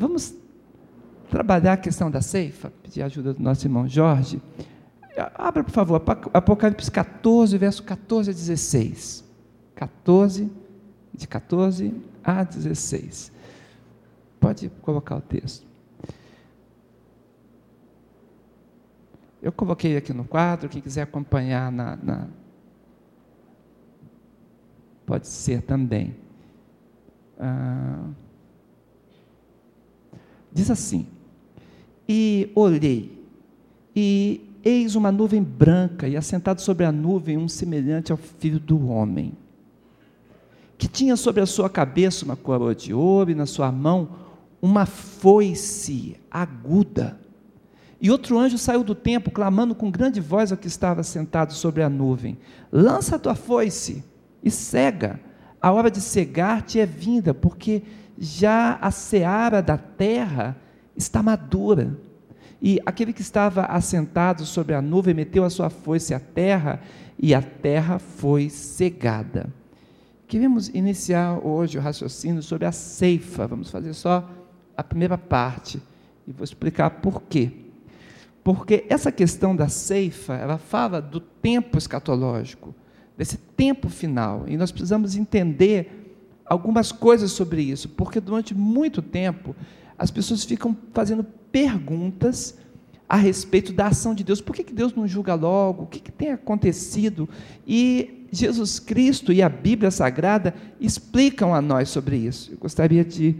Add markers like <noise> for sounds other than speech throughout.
Vamos trabalhar a questão da ceifa, pedir a ajuda do nosso irmão Jorge. Abra, por favor, Apocalipse 14, verso 14 a 16. 14, de 14 a 16. Pode colocar o texto. Eu coloquei aqui no quadro, quem quiser acompanhar na, na pode ser também. Ah, diz assim: E olhei, e eis uma nuvem branca, e assentado sobre a nuvem um semelhante ao filho do homem, que tinha sobre a sua cabeça uma coroa de ouro, e na sua mão uma foice aguda e outro anjo saiu do templo, clamando com grande voz ao que estava sentado sobre a nuvem: Lança a tua foice e cega. A hora de cegar-te é vinda, porque já a seara da terra está madura. E aquele que estava assentado sobre a nuvem meteu a sua foice à terra, e a terra foi cegada. Queremos iniciar hoje o raciocínio sobre a ceifa. Vamos fazer só a primeira parte e vou explicar por quê. Porque essa questão da ceifa, ela fala do tempo escatológico, desse tempo final, e nós precisamos entender algumas coisas sobre isso, porque durante muito tempo as pessoas ficam fazendo perguntas a respeito da ação de Deus. Por que, que Deus não julga logo? O que, que tem acontecido? E Jesus Cristo e a Bíblia Sagrada explicam a nós sobre isso. Eu gostaria de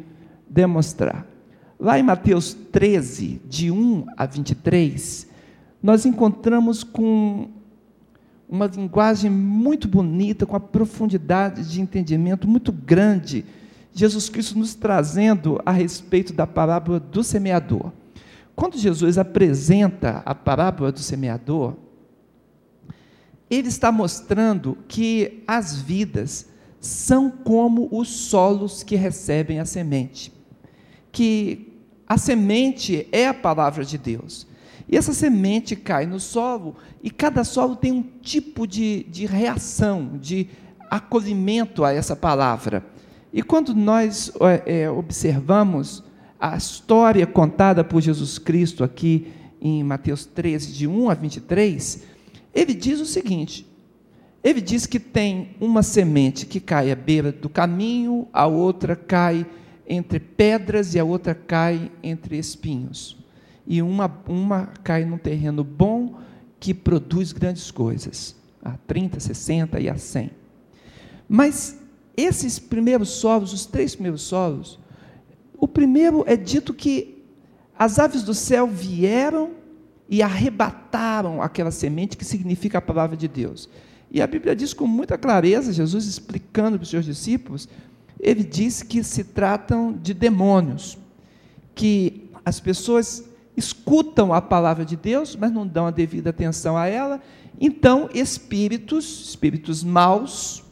demonstrar. Lá em Mateus 13, de 1 a 23, nós encontramos com uma linguagem muito bonita, com a profundidade de entendimento muito grande, Jesus Cristo nos trazendo a respeito da parábola do semeador. Quando Jesus apresenta a parábola do semeador, ele está mostrando que as vidas são como os solos que recebem a semente. Que a semente é a palavra de Deus. E essa semente cai no solo, e cada solo tem um tipo de, de reação, de acolhimento a essa palavra. E quando nós é, observamos a história contada por Jesus Cristo aqui em Mateus 13, de 1 a 23, ele diz o seguinte: ele diz que tem uma semente que cai à beira do caminho, a outra cai entre pedras e a outra cai entre espinhos. E uma, uma cai num terreno bom que produz grandes coisas, a 30, 60 e a 100. Mas esses primeiros solos, os três primeiros solos, o primeiro é dito que as aves do céu vieram e arrebataram aquela semente que significa a palavra de Deus. E a Bíblia diz com muita clareza, Jesus explicando para os seus discípulos, ele diz que se tratam de demônios, que as pessoas escutam a palavra de Deus, mas não dão a devida atenção a ela, então espíritos, espíritos maus,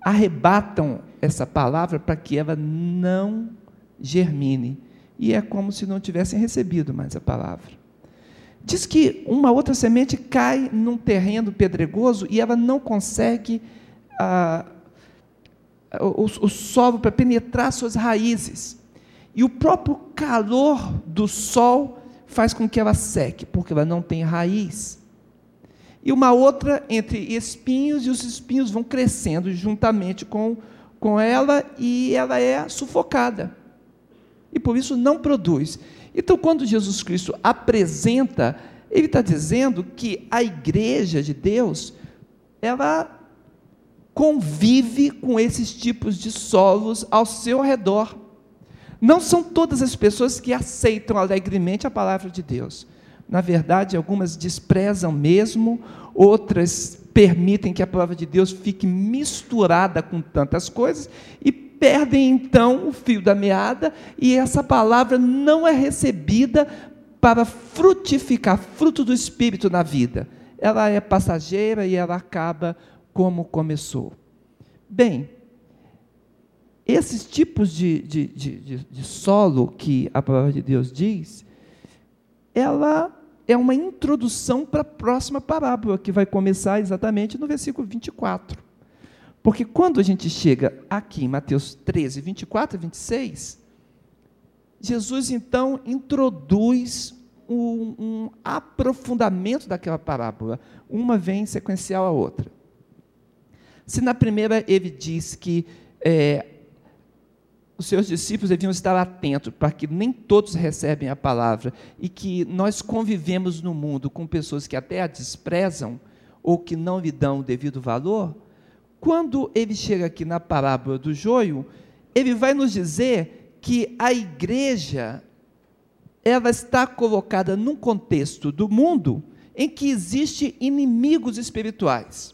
arrebatam essa palavra para que ela não germine. E é como se não tivessem recebido mais a palavra. Diz que uma outra semente cai num terreno pedregoso e ela não consegue ah, o, o solo para penetrar suas raízes. E o próprio calor do sol faz com que ela seque, porque ela não tem raiz. E uma outra entre espinhos, e os espinhos vão crescendo juntamente com, com ela, e ela é sufocada. E por isso não produz. Então, quando Jesus Cristo apresenta, ele está dizendo que a igreja de Deus, ela convive com esses tipos de solos ao seu redor. Não são todas as pessoas que aceitam alegremente a palavra de Deus. Na verdade, algumas desprezam mesmo, outras permitem que a palavra de Deus fique misturada com tantas coisas e perdem então o fio da meada e essa palavra não é recebida para frutificar fruto do Espírito na vida. Ela é passageira e ela acaba como começou. Bem, esses tipos de, de, de, de, solo que a palavra de Deus diz, ela é uma introdução para a próxima parábola, que vai começar exatamente no versículo 24. Porque quando a gente chega aqui em Mateus 13, 24 e 26, Jesus então introduz um, um, aprofundamento daquela parábola. Uma vem sequencial à outra. Se na primeira ele diz que é, os seus discípulos deviam estar atentos para que nem todos recebem a palavra e que nós convivemos no mundo com pessoas que até a desprezam ou que não lhe dão o devido valor, quando ele chega aqui na parábola do joio, ele vai nos dizer que a igreja ela está colocada num contexto do mundo em que existe inimigos espirituais.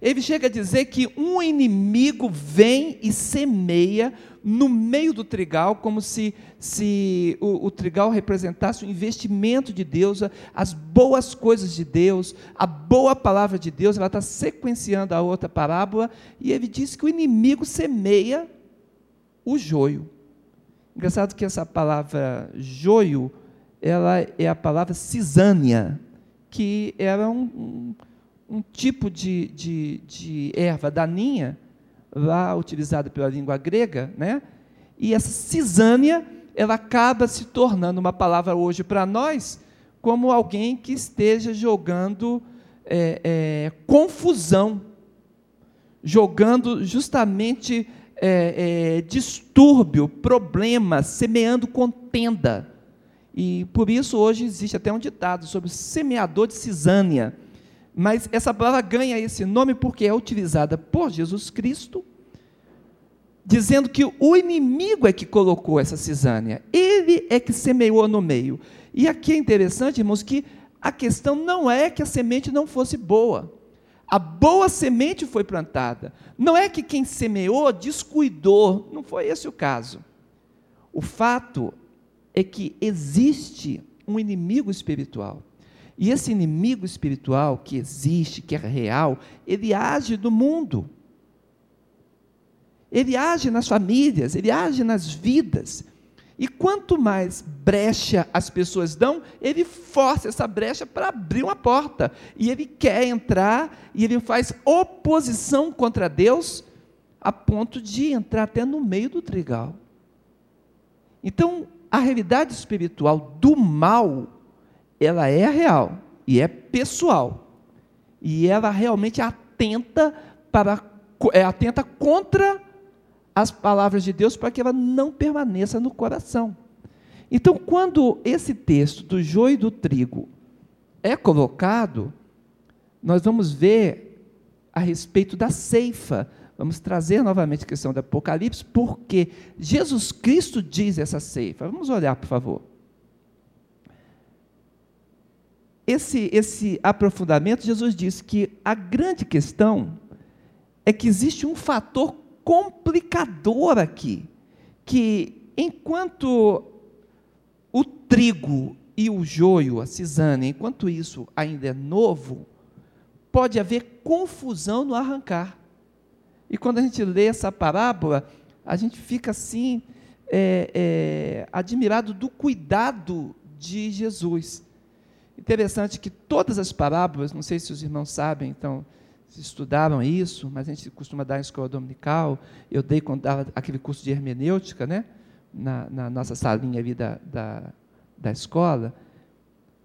Ele chega a dizer que um inimigo vem e semeia no meio do trigal, como se, se o, o, trigal representasse o investimento de Deus, as boas coisas de Deus, a boa palavra de Deus, ela está sequenciando a outra parábola, e ele diz que o inimigo semeia o joio. Engraçado que essa palavra joio, ela é a palavra cisânia, que era um, um, um tipo de, de, de erva daninha, lá utilizada pela língua grega, né? E essa cisânia, ela acaba se tornando uma palavra hoje para nós como alguém que esteja jogando é, é, confusão, jogando justamente é, é, distúrbio, problema, semeando contenda. E por isso hoje existe até um ditado sobre semeador de cisânia. Mas essa palavra ganha esse nome porque é utilizada por Jesus Cristo, dizendo que o inimigo é que colocou essa cisânia, ele é que semeou no meio. E aqui é interessante, irmãos, que a questão não é que a semente não fosse boa. A boa semente foi plantada. Não é que quem semeou descuidou, não foi esse o caso. O fato é que existe um inimigo espiritual. E esse inimigo espiritual que existe, que é real, ele age no mundo. Ele age nas famílias, ele age nas vidas. E quanto mais brecha as pessoas dão, ele força essa brecha para abrir uma porta. E ele quer entrar, e ele faz oposição contra Deus, a ponto de entrar até no meio do trigal. Então, a realidade espiritual do mal, ela é real e é pessoal. E ela realmente atenta para é atenta contra as palavras de Deus para que ela não permaneça no coração. Então, quando esse texto do joio e do trigo é colocado, nós vamos ver a respeito da ceifa. Vamos trazer novamente a questão do Apocalipse, porque Jesus Cristo diz essa ceifa. Vamos olhar, por favor. Esse, esse aprofundamento, Jesus disse que a grande questão é que existe um fator complicador aqui, que enquanto o trigo e o joio, a cisane, enquanto isso ainda é novo, pode haver confusão no arrancar. E quando a gente lê essa parábola, a gente fica assim, é, é, admirado do cuidado de Jesus. Interessante que todas as parábolas, não sei se os irmãos sabem, então, estudaram isso, mas a gente costuma dar em escola dominical. Eu dei quando dava aquele curso de hermenêutica, né? Na, na nossa salinha ali da, da, da escola,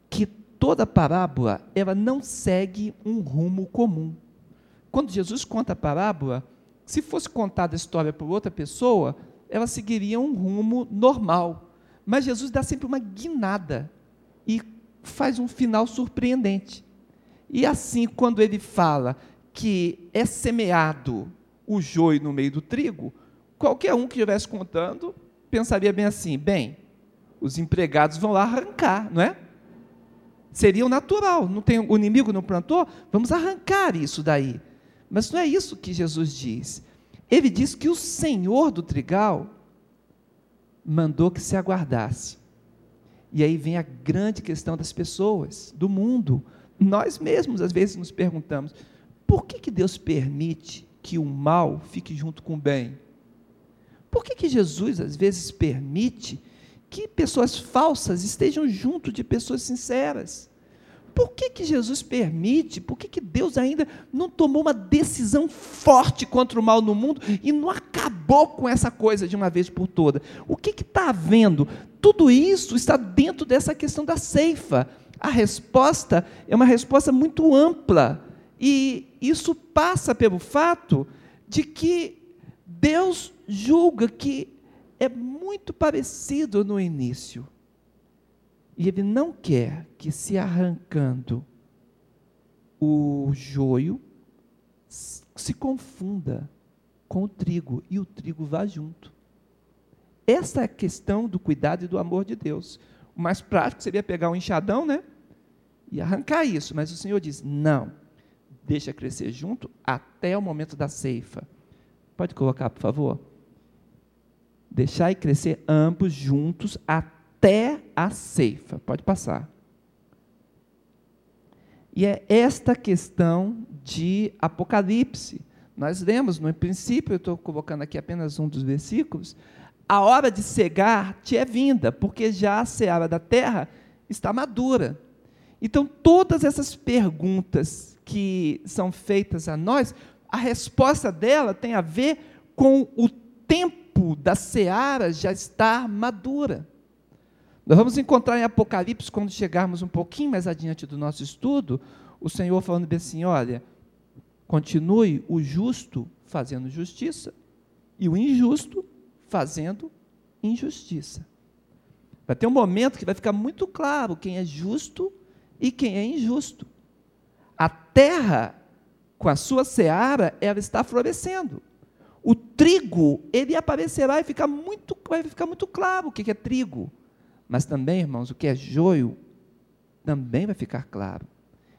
que toda parábola ela não segue um rumo comum. Quando Jesus conta a parábola, se fosse contada a história por outra pessoa, ela seguiria um rumo normal. Mas Jesus dá sempre uma guinada e faz um final surpreendente. E assim, quando ele fala que é semeado o joio no meio do trigo, qualquer um que estivesse contando pensaria bem assim: bem, os empregados vão lá arrancar, não é? Seria o natural, não tem, o inimigo não plantou, vamos arrancar isso daí. Mas não é isso que Jesus diz. Ele diz que o Senhor do trigal mandou que se aguardasse. E aí vem a grande questão das pessoas, do mundo. Nós mesmos, às vezes, nos perguntamos: por que, que Deus permite que o mal fique junto com o bem? Por que, que Jesus, às vezes, permite que pessoas falsas estejam junto de pessoas sinceras? Por que, que Jesus permite? Por que, que Deus ainda não tomou uma decisão forte contra o mal no mundo e não acabou com essa coisa de uma vez por toda? O que está havendo? Tudo isso está dentro dessa questão da ceifa. A resposta é uma resposta muito ampla. E isso passa pelo fato de que Deus julga que é muito parecido no início. E Ele não quer que se arrancando o joio se confunda com o trigo e o trigo vá junto. Essa é a questão do cuidado e do amor de Deus. O mais prático seria pegar um enxadão, né? E arrancar isso, mas o Senhor diz: não, deixa crescer junto até o momento da ceifa. Pode colocar, por favor? Deixar e crescer ambos juntos até a ceifa. Pode passar. E é esta questão de Apocalipse. Nós lemos, no princípio, eu estou colocando aqui apenas um dos versículos, a hora de cegar te é vinda, porque já a seara da terra está madura. Então, todas essas perguntas que são feitas a nós, a resposta dela tem a ver com o tempo da seara já estar madura. Nós vamos encontrar em Apocalipse, quando chegarmos um pouquinho mais adiante do nosso estudo, o Senhor falando bem assim: olha, continue o justo fazendo justiça e o injusto fazendo injustiça. Vai ter um momento que vai ficar muito claro quem é justo e quem é injusto. A terra, com a sua seara, ela está florescendo. O trigo, ele aparecerá e fica muito, vai ficar muito claro o que é trigo. Mas também, irmãos, o que é joio também vai ficar claro.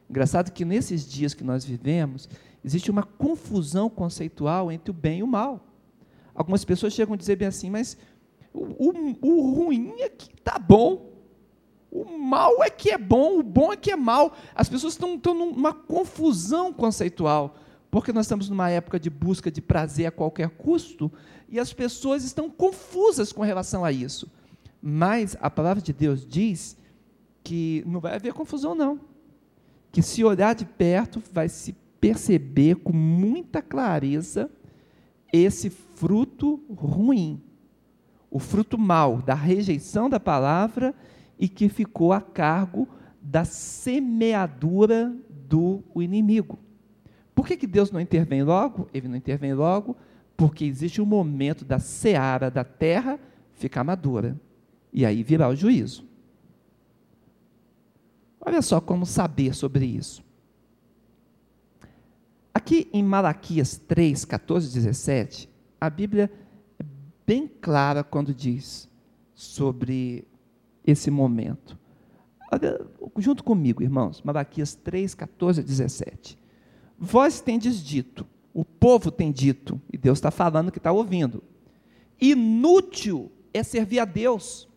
Engraçado que nesses dias que nós vivemos, existe uma confusão conceitual entre o bem e o mal. Algumas pessoas chegam a dizer bem assim, mas o, o, o ruim é que está bom, o mal é que é bom, o bom é que é mal. As pessoas estão, estão numa confusão conceitual, porque nós estamos numa época de busca de prazer a qualquer custo, e as pessoas estão confusas com relação a isso. Mas a palavra de Deus diz que não vai haver confusão, não. Que se olhar de perto, vai se perceber com muita clareza esse fruto ruim, o fruto mau da rejeição da palavra e que ficou a cargo da semeadura do inimigo. Por que, que Deus não intervém logo? Ele não intervém logo porque existe um momento da seara da terra ficar madura. E aí virá o juízo. Olha só como saber sobre isso. Aqui em Malaquias 3, 14 17, a Bíblia é bem clara quando diz sobre esse momento. Olha, junto comigo, irmãos, Malaquias 3, 14 17. Vós tendes dito, o povo tem dito, e Deus está falando que está ouvindo. Inútil é servir a Deus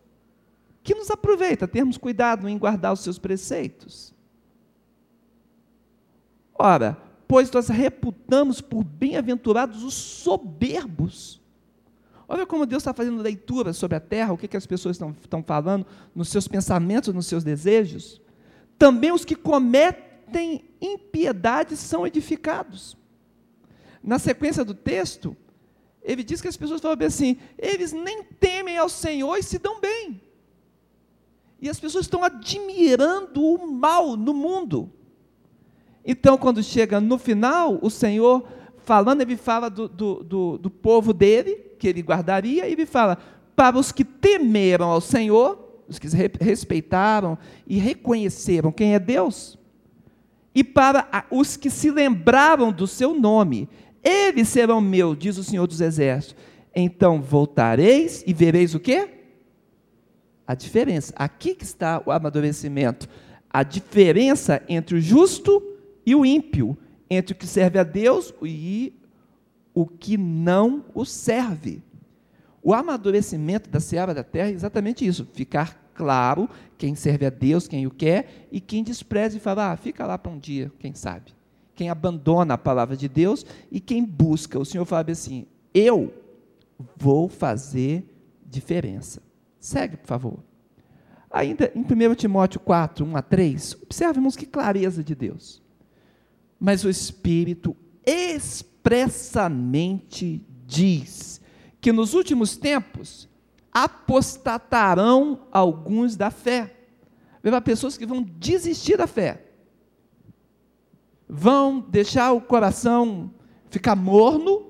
que nos aproveita termos cuidado em guardar os seus preceitos. Ora, pois nós reputamos por bem-aventurados os soberbos. Olha como Deus está fazendo leitura sobre a terra, o que, que as pessoas estão, estão falando nos seus pensamentos, nos seus desejos. Também os que cometem impiedade são edificados. Na sequência do texto, ele diz que as pessoas falam assim: eles nem temem ao Senhor e se dão bem. E as pessoas estão admirando o mal no mundo. Então, quando chega no final, o Senhor falando, ele fala do, do, do, do povo dele, que ele guardaria, e ele fala: para os que temeram ao Senhor, os que respeitaram e reconheceram quem é Deus, e para os que se lembraram do seu nome, eles serão meus, diz o Senhor dos Exércitos. Então voltareis e vereis o quê? A diferença. Aqui que está o amadurecimento. A diferença entre o justo e o ímpio, entre o que serve a Deus e o que não o serve. O amadurecimento da seara da terra é exatamente isso: ficar claro quem serve a Deus, quem o quer, e quem despreza e fala, ah, fica lá para um dia, quem sabe. Quem abandona a palavra de Deus e quem busca. O Senhor fala assim: eu vou fazer diferença. Segue, por favor. Ainda em 1 Timóteo 4, 1 a 3, observe, irmãos, que clareza de Deus. Mas o Espírito expressamente diz que nos últimos tempos apostatarão alguns da fé. Haverá pessoas que vão desistir da fé, vão deixar o coração ficar morno,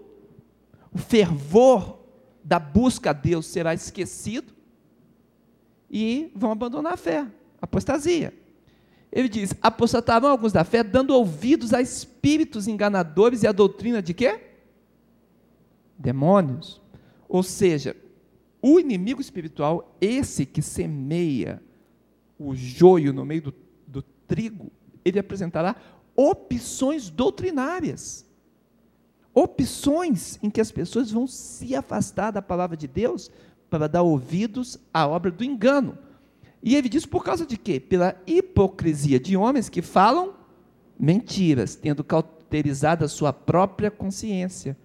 o fervor da busca a Deus será esquecido e vão abandonar a fé, apostasia. Ele diz: apostatarão alguns da fé, dando ouvidos a espíritos enganadores e a doutrina de quê? Demônios. Ou seja, o inimigo espiritual, esse que semeia o joio no meio do, do trigo, ele apresentará opções doutrinárias. Opções em que as pessoas vão se afastar da palavra de Deus para dar ouvidos à obra do engano. E ele diz por causa de quê? Pela hipocrisia de homens que falam mentiras, tendo cauterizado a sua própria consciência.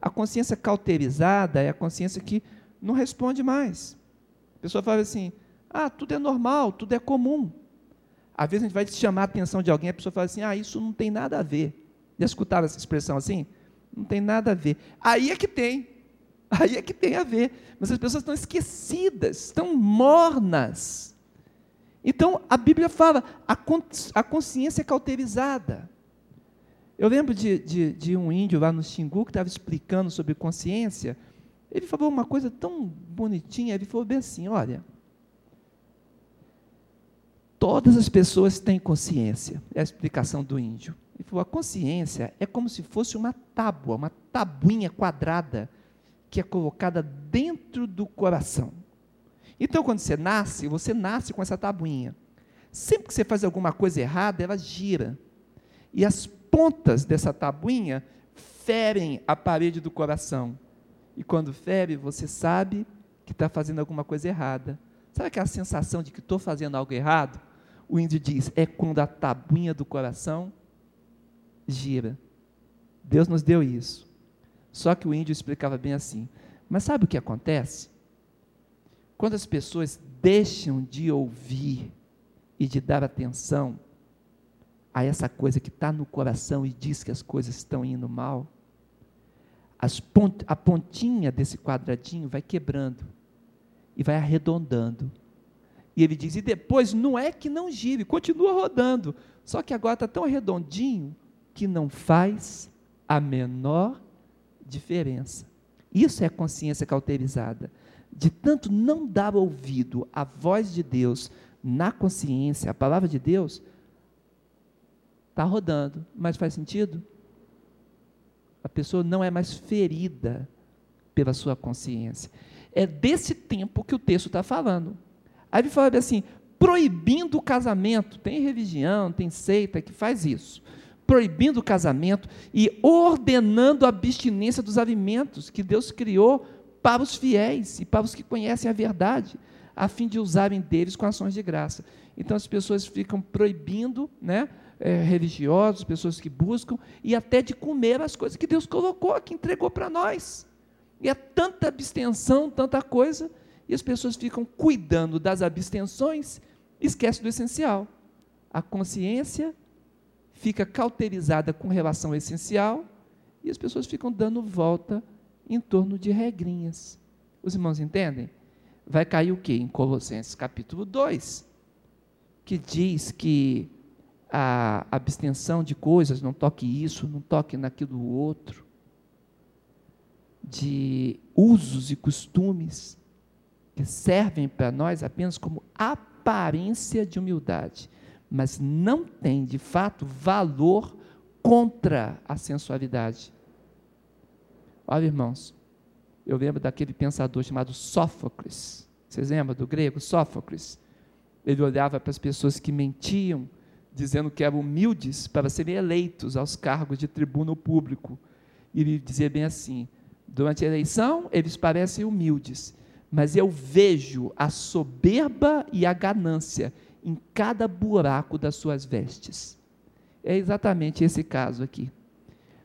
A consciência cauterizada é a consciência que não responde mais. A pessoa fala assim: ah, tudo é normal, tudo é comum. Às vezes a gente vai chamar a atenção de alguém, a pessoa fala assim: ah, isso não tem nada a ver. Já escutaram essa expressão assim? Não tem nada a ver. Aí é que tem. Aí é que tem a ver. Mas as pessoas estão esquecidas, estão mornas. Então, a Bíblia fala, a consciência é cauterizada. Eu lembro de, de, de um índio lá no Xingu que estava explicando sobre consciência. Ele falou uma coisa tão bonitinha. Ele falou bem assim: olha, todas as pessoas têm consciência. É a explicação do índio. Ele falou: a consciência é como se fosse uma tábua, uma tabuinha quadrada que é colocada dentro do coração. Então, quando você nasce, você nasce com essa tabuinha. Sempre que você faz alguma coisa errada, ela gira. E as pontas dessa tabuinha ferem a parede do coração. E quando fere, você sabe que está fazendo alguma coisa errada. Sabe aquela sensação de que estou fazendo algo errado? O índio diz: é quando a tabuinha do coração gira. Deus nos deu isso. Só que o índio explicava bem assim. Mas sabe o que acontece? Quando as pessoas deixam de ouvir e de dar atenção a essa coisa que está no coração e diz que as coisas estão indo mal, pont a pontinha desse quadradinho vai quebrando e vai arredondando. E ele diz: e depois não é que não gire, continua rodando, só que agora está tão arredondinho que não faz a menor diferença. Isso é consciência cauterizada. De tanto não dar ouvido à voz de Deus na consciência, a palavra de Deus, está rodando. Mas faz sentido? A pessoa não é mais ferida pela sua consciência. É desse tempo que o texto está falando. Aí ele fala assim: proibindo o casamento. Tem religião, tem seita que faz isso proibindo o casamento e ordenando a abstinência dos alimentos que Deus criou para os fiéis e para os que conhecem a verdade, a fim de usarem deles com ações de graça. Então as pessoas ficam proibindo, né, é, religiosos, pessoas que buscam, e até de comer as coisas que Deus colocou, que entregou para nós. E é tanta abstenção, tanta coisa, e as pessoas ficam cuidando das abstenções, esquece do essencial. A consciência fica cauterizada com relação ao essencial e as pessoas ficam dando volta em torno de regrinhas. Os irmãos entendem? Vai cair o que? Em Colossenses capítulo 2, que diz que a abstenção de coisas, não toque isso, não toque naquilo outro, de usos e costumes que servem para nós apenas como aparência de humildade mas não tem de fato valor contra a sensualidade. Olha, irmãos, eu lembro daquele pensador chamado Sófocles. Vocês lembram do grego Sófocles? Ele olhava para as pessoas que mentiam, dizendo que eram humildes para serem eleitos aos cargos de tribuno público. E ele dizia bem assim: durante a eleição, eles parecem humildes, mas eu vejo a soberba e a ganância em cada buraco das suas vestes. É exatamente esse caso aqui.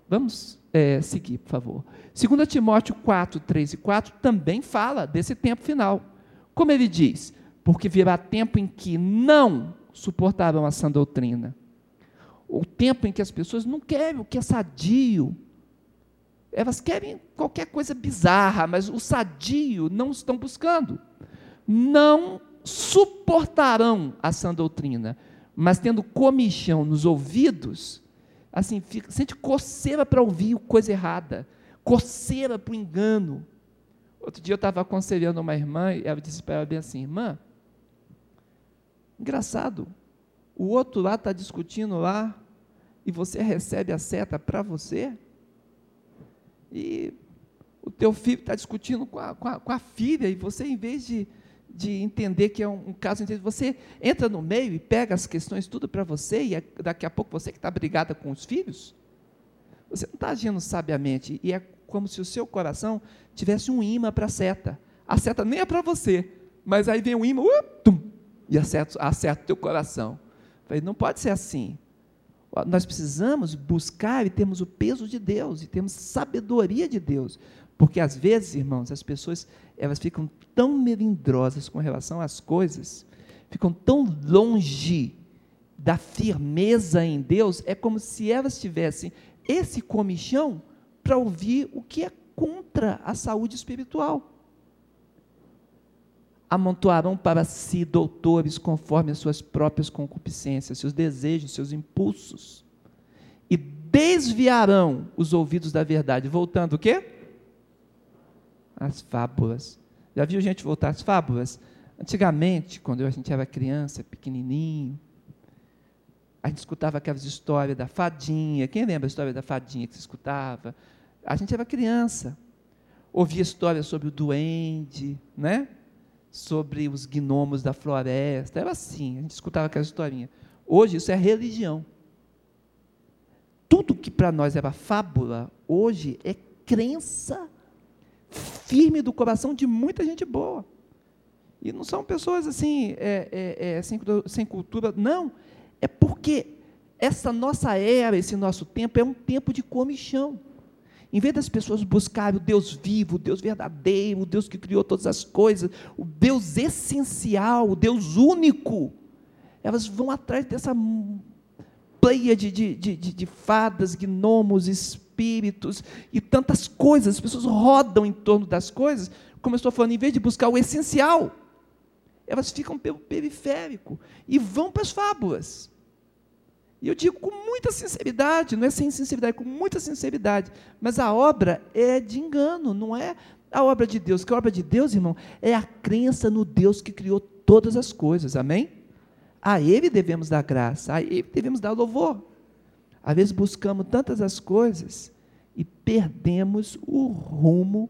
Vamos é, seguir, por favor. 2 Timóteo 4, 3 e 4 também fala desse tempo final. Como ele diz: porque virá tempo em que não suportarão a sã doutrina. O tempo em que as pessoas não querem o que é sadio. Elas querem qualquer coisa bizarra, mas o sadio não estão buscando. Não suportarão a sã doutrina, mas tendo comichão nos ouvidos, assim, fica, sente coceira para ouvir coisa errada, coceira para o engano. Outro dia eu estava aconselhando uma irmã e ela disse para ela bem assim: irmã, engraçado, o outro lá está discutindo lá e você recebe a seta para você, e o teu filho está discutindo com a, com, a, com a, filha e você, em vez de, de entender que é um, um caso, você entra no meio e pega as questões tudo para você e é, daqui a pouco você que está brigada com os filhos, você não está agindo sabiamente e é como se o seu coração tivesse um imã para a seta. A seta nem é para você, mas aí vem o imã uh, tum, e acerta, acerta o teu coração. Falei, não pode ser assim. Nós precisamos buscar e termos o peso de Deus, e temos sabedoria de Deus. Porque às vezes, irmãos, as pessoas elas ficam tão melindrosas com relação às coisas, ficam tão longe da firmeza em Deus, é como se elas tivessem esse comichão para ouvir o que é contra a saúde espiritual. Amontoarão para si doutores conforme as suas próprias concupiscências, seus desejos, seus impulsos, e desviarão os ouvidos da verdade, voltando o quê? As fábulas. Já viu gente voltar às fábulas? Antigamente, quando a gente era criança, pequenininho, a gente escutava aquelas histórias da fadinha. Quem lembra a história da fadinha que se escutava? A gente era criança, ouvia histórias sobre o duende, né? Sobre os gnomos da floresta, era assim, a gente escutava aquela historinha. Hoje isso é religião. Tudo que para nós era fábula, hoje é crença firme do coração de muita gente boa. E não são pessoas assim, é, é, é, sem, sem cultura, não. É porque essa nossa era, esse nosso tempo, é um tempo de comichão. Em vez das pessoas buscarem o Deus vivo, o Deus verdadeiro, o Deus que criou todas as coisas, o Deus essencial, o Deus único, elas vão atrás dessa pleia de, de, de, de, fadas, gnomos, espíritos e tantas coisas. As pessoas rodam em torno das coisas, como eu estou falando, em vez de buscar o essencial, elas ficam pelo periférico e vão para as fábulas. E eu digo com muita sinceridade, não é sem sinceridade, com muita sinceridade, mas a obra é de engano, não é a obra de Deus. Que a obra de Deus, irmão, é a crença no Deus que criou todas as coisas, amém? A Ele devemos dar graça, a Ele devemos dar louvor. Às vezes buscamos tantas as coisas e perdemos o rumo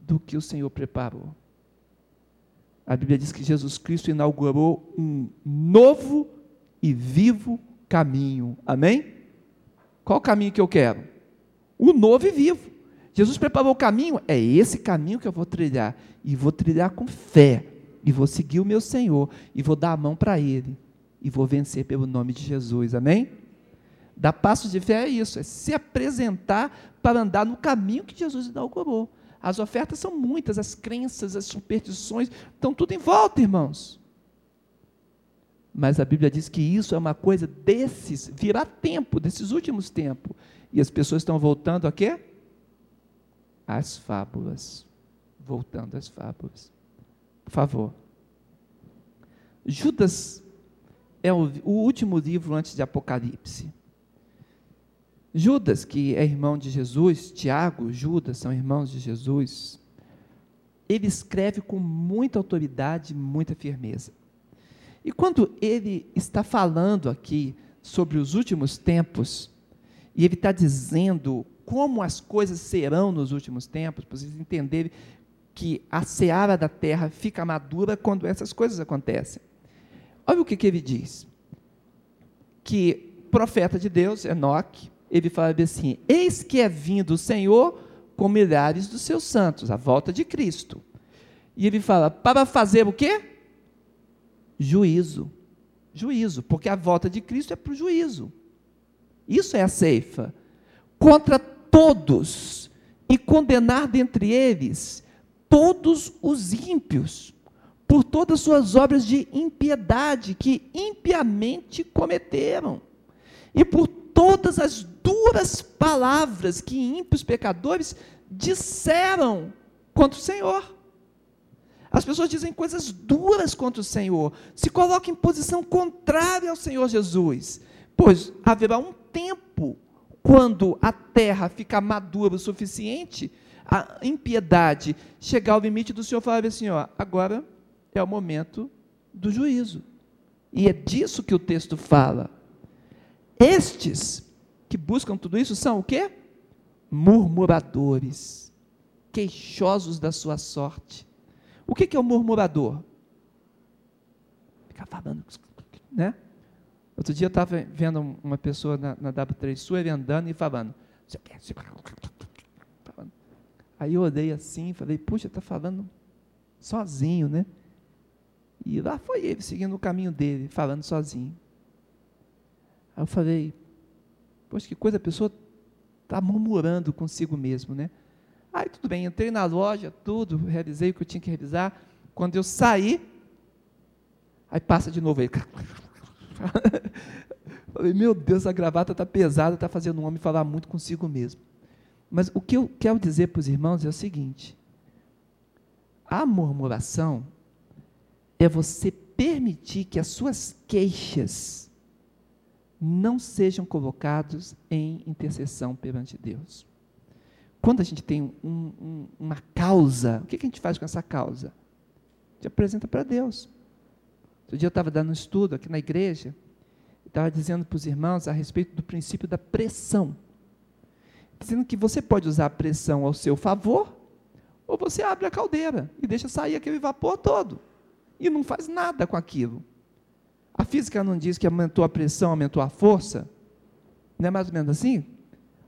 do que o Senhor preparou. A Bíblia diz que Jesus Cristo inaugurou um novo e vivo caminho. Amém? Qual o caminho que eu quero? O novo e vivo. Jesus preparou o caminho, é esse caminho que eu vou trilhar. E vou trilhar com fé. E vou seguir o meu Senhor. E vou dar a mão para Ele. E vou vencer pelo nome de Jesus. Amém? Dar passos de fé é isso, é se apresentar para andar no caminho que Jesus inaugurou. As ofertas são muitas, as crenças, as superstições, estão tudo em volta, irmãos. Mas a Bíblia diz que isso é uma coisa desses, virá tempo, desses últimos tempos. E as pessoas estão voltando a quê? Às fábulas. Voltando às fábulas. Por favor. Judas é o, o último livro antes de Apocalipse. Judas, que é irmão de Jesus, Tiago, Judas são irmãos de Jesus, ele escreve com muita autoridade, muita firmeza. E quando ele está falando aqui sobre os últimos tempos, e ele está dizendo como as coisas serão nos últimos tempos, para vocês entenderem que a seara da terra fica madura quando essas coisas acontecem. Olha o que, que ele diz. Que profeta de Deus, Enoque, ele fala assim: Eis que é vindo o Senhor com milhares dos seus santos, a volta de Cristo. E ele fala: para fazer o quê? Juízo. Juízo, porque a volta de Cristo é para o juízo. Isso é a ceifa. Contra todos, e condenar dentre eles todos os ímpios, por todas suas obras de impiedade que impiamente cometeram, e por todas as duras palavras que ímpios pecadores disseram contra o Senhor. As pessoas dizem coisas duras contra o Senhor, se colocam em posição contrária ao Senhor Jesus, pois haverá um tempo quando a terra ficar madura o suficiente, a impiedade chegar ao limite do Senhor falar assim: ó, agora é o momento do juízo. E é disso que o texto fala. Estes que buscam tudo isso são o quê? Murmuradores, queixosos da sua sorte. O que é o murmurador? Ficar falando, né? Outro dia eu estava vendo uma pessoa na, na W3 Sul, ele andando e falando. Aí eu olhei assim, falei, puxa, está falando sozinho, né? E lá foi ele, seguindo o caminho dele, falando sozinho. Aí eu falei, poxa, que coisa, a pessoa está murmurando consigo mesmo, né? Aí tudo bem, entrei na loja, tudo, realizei o que eu tinha que realizar. Quando eu saí, aí passa de novo ele. <laughs> Falei, meu Deus, a gravata está pesada, está fazendo um homem falar muito consigo mesmo. Mas o que eu quero dizer para os irmãos é o seguinte: a murmuração é você permitir que as suas queixas não sejam colocados em intercessão perante Deus. Quando a gente tem um, um, uma causa, o que, que a gente faz com essa causa? A gente apresenta para Deus. Outro dia eu estava dando um estudo aqui na igreja, estava dizendo para os irmãos a respeito do princípio da pressão. Dizendo que você pode usar a pressão ao seu favor, ou você abre a caldeira e deixa sair aquele vapor todo. E não faz nada com aquilo. A física não diz que aumentou a pressão, aumentou a força? Não é mais ou menos assim?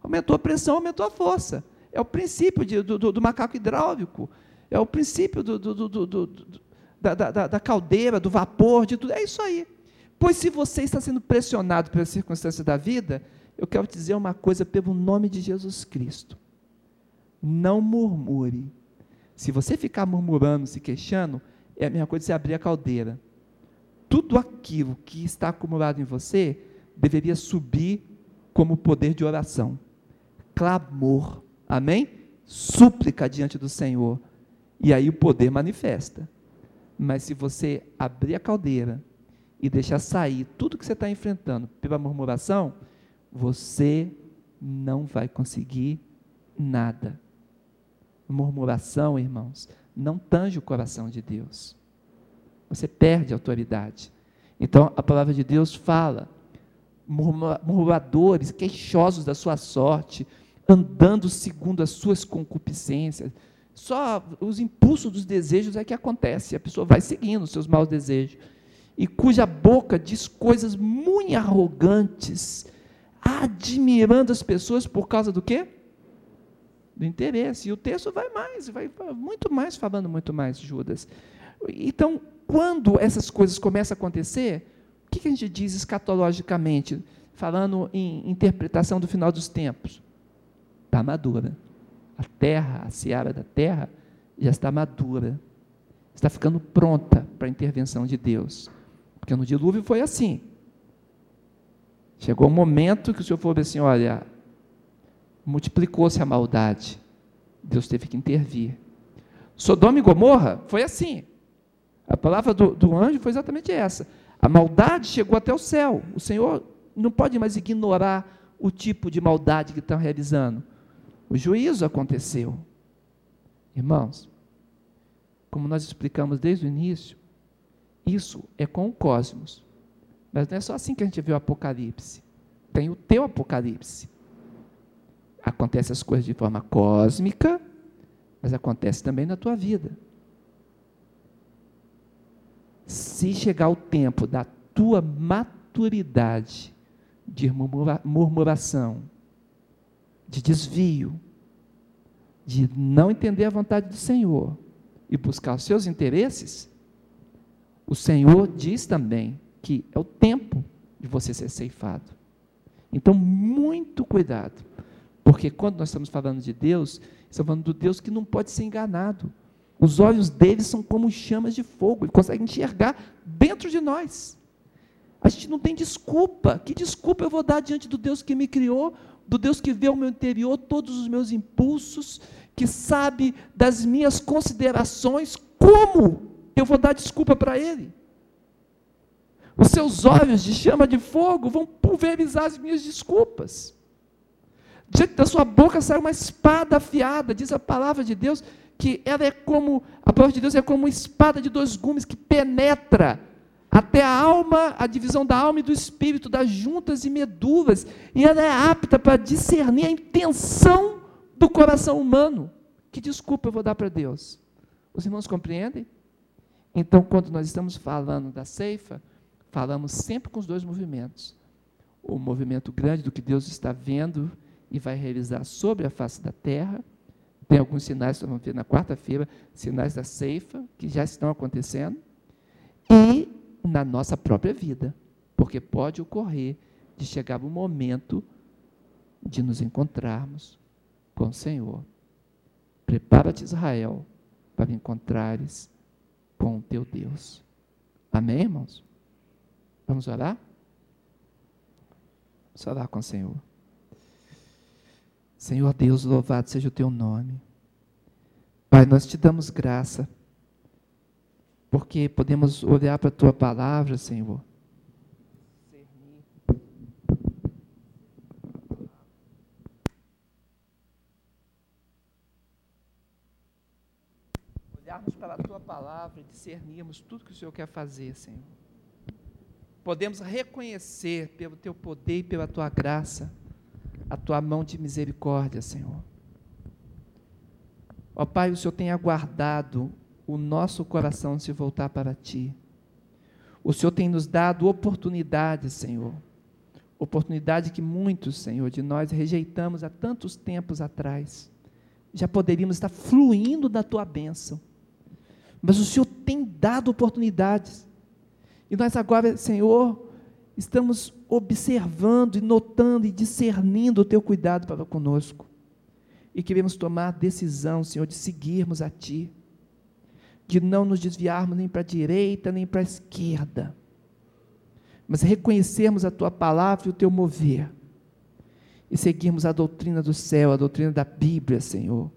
Aumentou a pressão, aumentou a força. É o princípio de, do, do, do, macaco hidráulico. É o princípio do, da, da, da caldeira, do vapor, de tudo. É isso aí. Pois se você está sendo pressionado pelas circunstâncias da vida, eu quero te dizer uma coisa pelo nome de Jesus Cristo. Não murmure. Se você ficar murmurando, se queixando, é a mesma coisa de você abrir a caldeira. Tudo aquilo que está acumulado em você deveria subir como poder de oração. Clamor. Amém? Súplica diante do Senhor. E aí o poder manifesta. Mas se você abrir a caldeira e deixar sair tudo que você está enfrentando pela murmuração, você não vai conseguir nada. Murmuração, irmãos, não tange o coração de Deus. Você perde a autoridade. Então, a palavra de Deus fala: murmuradores, queixosos da sua sorte, andando segundo as suas concupiscências. Só os impulsos dos desejos é que acontece, a pessoa vai seguindo os seus maus desejos. E cuja boca diz coisas muito arrogantes, admirando as pessoas por causa do quê? Do interesse. E o texto vai mais, vai muito mais, falando muito mais, Judas. Então, quando essas coisas começam a acontecer, o que a gente diz escatologicamente, falando em interpretação do final dos tempos? Está madura. A terra, a seara da terra, já está madura. Está ficando pronta para a intervenção de Deus. Porque no dilúvio foi assim. Chegou um momento que o Senhor falou assim: olha, multiplicou-se a maldade. Deus teve que intervir. Sodoma e Gomorra foi assim. A palavra do, do anjo foi exatamente essa. A maldade chegou até o céu. O Senhor não pode mais ignorar o tipo de maldade que estão realizando. O juízo aconteceu. Irmãos, como nós explicamos desde o início, isso é com o cosmos. Mas não é só assim que a gente vê o Apocalipse. Tem o teu Apocalipse. Acontecem as coisas de forma cósmica, mas acontece também na tua vida. Se chegar o tempo da tua maturidade de murmuração, de desvio, de não entender a vontade do Senhor e buscar os seus interesses, o Senhor diz também que é o tempo de você ser ceifado. Então, muito cuidado, porque quando nós estamos falando de Deus, estamos falando do Deus que não pode ser enganado. Os olhos deles são como chamas de fogo, ele consegue enxergar dentro de nós. A gente não tem desculpa. Que desculpa eu vou dar diante do Deus que me criou, do Deus que vê o meu interior, todos os meus impulsos, que sabe das minhas considerações? Como eu vou dar desculpa para Ele? Os seus olhos de chama de fogo vão pulverizar as minhas desculpas. Diante da sua boca sai uma espada afiada, diz a palavra de Deus, que ela é como, a palavra de Deus é como uma espada de dois gumes que penetra até a alma, a divisão da alma e do espírito, das juntas e medulas, e ela é apta para discernir a intenção do coração humano. Que desculpa eu vou dar para Deus? Os irmãos compreendem? Então, quando nós estamos falando da ceifa, falamos sempre com os dois movimentos. O movimento grande do que Deus está vendo e vai realizar sobre a face da terra. Tem alguns sinais, nós vamos ver na quarta-feira, sinais da ceifa, que já estão acontecendo. E na nossa própria vida, porque pode ocorrer de chegar o momento de nos encontrarmos com o Senhor. Prepara-te, Israel, para encontrares com o teu Deus. Amém, irmãos? Vamos orar? Vamos orar com o Senhor. Senhor Deus, louvado seja o teu nome. Pai, nós te damos graça porque podemos olhar para a tua palavra, Senhor. Olharmos para a tua palavra e discernirmos tudo que o Senhor quer fazer, Senhor. Podemos reconhecer pelo teu poder e pela tua graça a tua mão de misericórdia, Senhor. Ó Pai, o Senhor tem aguardado o nosso coração se voltar para Ti. O Senhor tem nos dado oportunidades, Senhor. Oportunidade que muitos, Senhor, de nós rejeitamos há tantos tempos atrás. Já poderíamos estar fluindo da Tua bênção. Mas o Senhor tem dado oportunidades. E nós agora, Senhor, estamos observando e notando e discernindo o Teu cuidado para conosco. E queremos tomar decisão, Senhor, de seguirmos a Ti de não nos desviarmos nem para a direita nem para a esquerda, mas reconhecermos a tua palavra e o teu mover, e seguirmos a doutrina do céu, a doutrina da Bíblia, Senhor,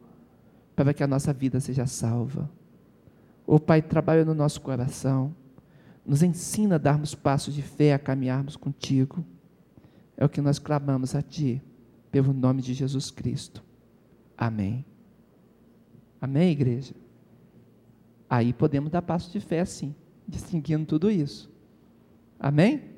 para que a nossa vida seja salva. O Pai, trabalha no nosso coração, nos ensina a darmos passos de fé, a caminharmos contigo. É o que nós clamamos a Ti, pelo nome de Jesus Cristo. Amém. Amém, igreja? Aí podemos dar passo de fé, sim, distinguindo tudo isso. Amém?